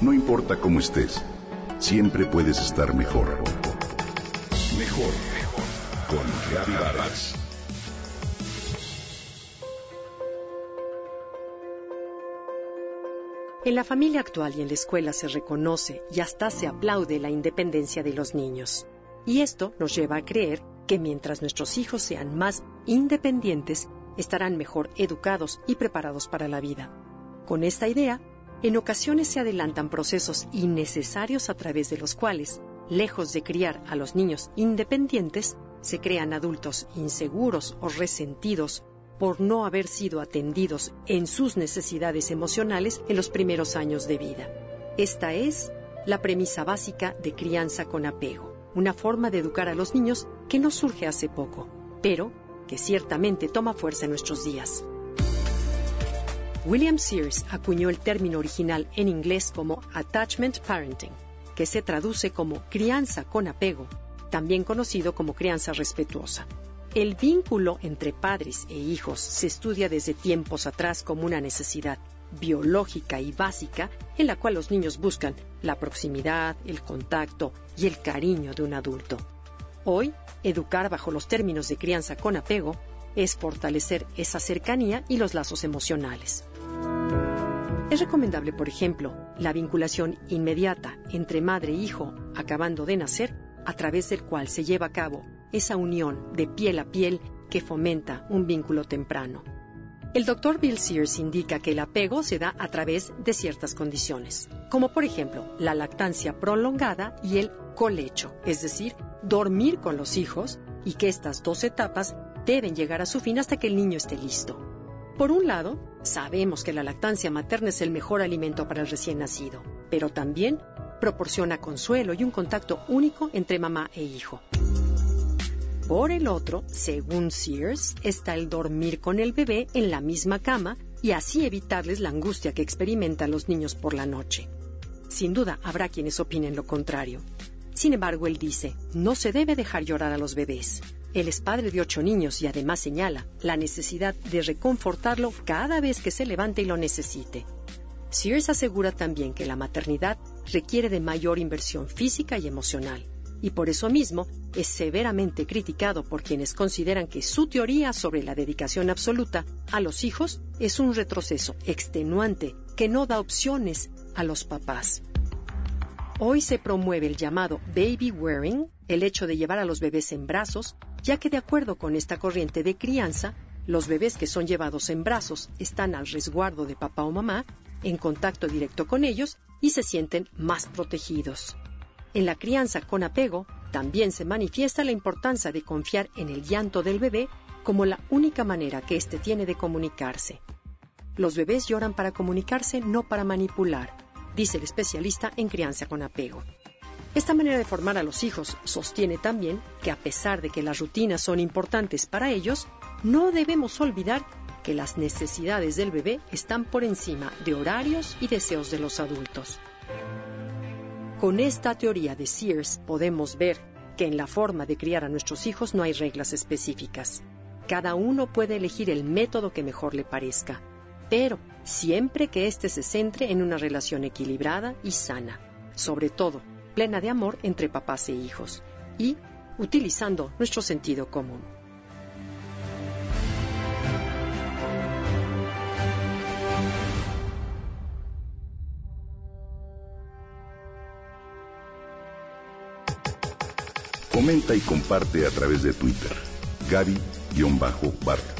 No importa cómo estés, siempre puedes estar mejor. Mejor, mejor. Con Vargas. En la familia actual y en la escuela se reconoce y hasta se aplaude la independencia de los niños. Y esto nos lleva a creer que mientras nuestros hijos sean más independientes, estarán mejor educados y preparados para la vida. Con esta idea, en ocasiones se adelantan procesos innecesarios a través de los cuales, lejos de criar a los niños independientes, se crean adultos inseguros o resentidos por no haber sido atendidos en sus necesidades emocionales en los primeros años de vida. Esta es la premisa básica de crianza con apego, una forma de educar a los niños que no surge hace poco, pero que ciertamente toma fuerza en nuestros días. William Sears acuñó el término original en inglés como attachment parenting, que se traduce como crianza con apego, también conocido como crianza respetuosa. El vínculo entre padres e hijos se estudia desde tiempos atrás como una necesidad biológica y básica en la cual los niños buscan la proximidad, el contacto y el cariño de un adulto. Hoy, educar bajo los términos de crianza con apego es fortalecer esa cercanía y los lazos emocionales. Es recomendable, por ejemplo, la vinculación inmediata entre madre e hijo acabando de nacer, a través del cual se lleva a cabo esa unión de piel a piel que fomenta un vínculo temprano. El doctor Bill Sears indica que el apego se da a través de ciertas condiciones, como por ejemplo la lactancia prolongada y el colecho, es decir, dormir con los hijos y que estas dos etapas deben llegar a su fin hasta que el niño esté listo. Por un lado, sabemos que la lactancia materna es el mejor alimento para el recién nacido, pero también proporciona consuelo y un contacto único entre mamá e hijo. Por el otro, según Sears, está el dormir con el bebé en la misma cama y así evitarles la angustia que experimentan los niños por la noche. Sin duda habrá quienes opinen lo contrario. Sin embargo, él dice, no se debe dejar llorar a los bebés. Él es padre de ocho niños y además señala la necesidad de reconfortarlo cada vez que se levante y lo necesite. Sears asegura también que la maternidad requiere de mayor inversión física y emocional, y por eso mismo es severamente criticado por quienes consideran que su teoría sobre la dedicación absoluta a los hijos es un retroceso extenuante que no da opciones a los papás. Hoy se promueve el llamado baby wearing, el hecho de llevar a los bebés en brazos, ya que de acuerdo con esta corriente de crianza, los bebés que son llevados en brazos están al resguardo de papá o mamá, en contacto directo con ellos y se sienten más protegidos. En la crianza con apego también se manifiesta la importancia de confiar en el llanto del bebé como la única manera que éste tiene de comunicarse. Los bebés lloran para comunicarse, no para manipular, dice el especialista en crianza con apego. Esta manera de formar a los hijos sostiene también que a pesar de que las rutinas son importantes para ellos, no debemos olvidar que las necesidades del bebé están por encima de horarios y deseos de los adultos. Con esta teoría de Sears podemos ver que en la forma de criar a nuestros hijos no hay reglas específicas. Cada uno puede elegir el método que mejor le parezca, pero siempre que éste se centre en una relación equilibrada y sana. Sobre todo, plena de amor entre papás e hijos y utilizando nuestro sentido común. Comenta y comparte a través de Twitter. Gaby-Vargas.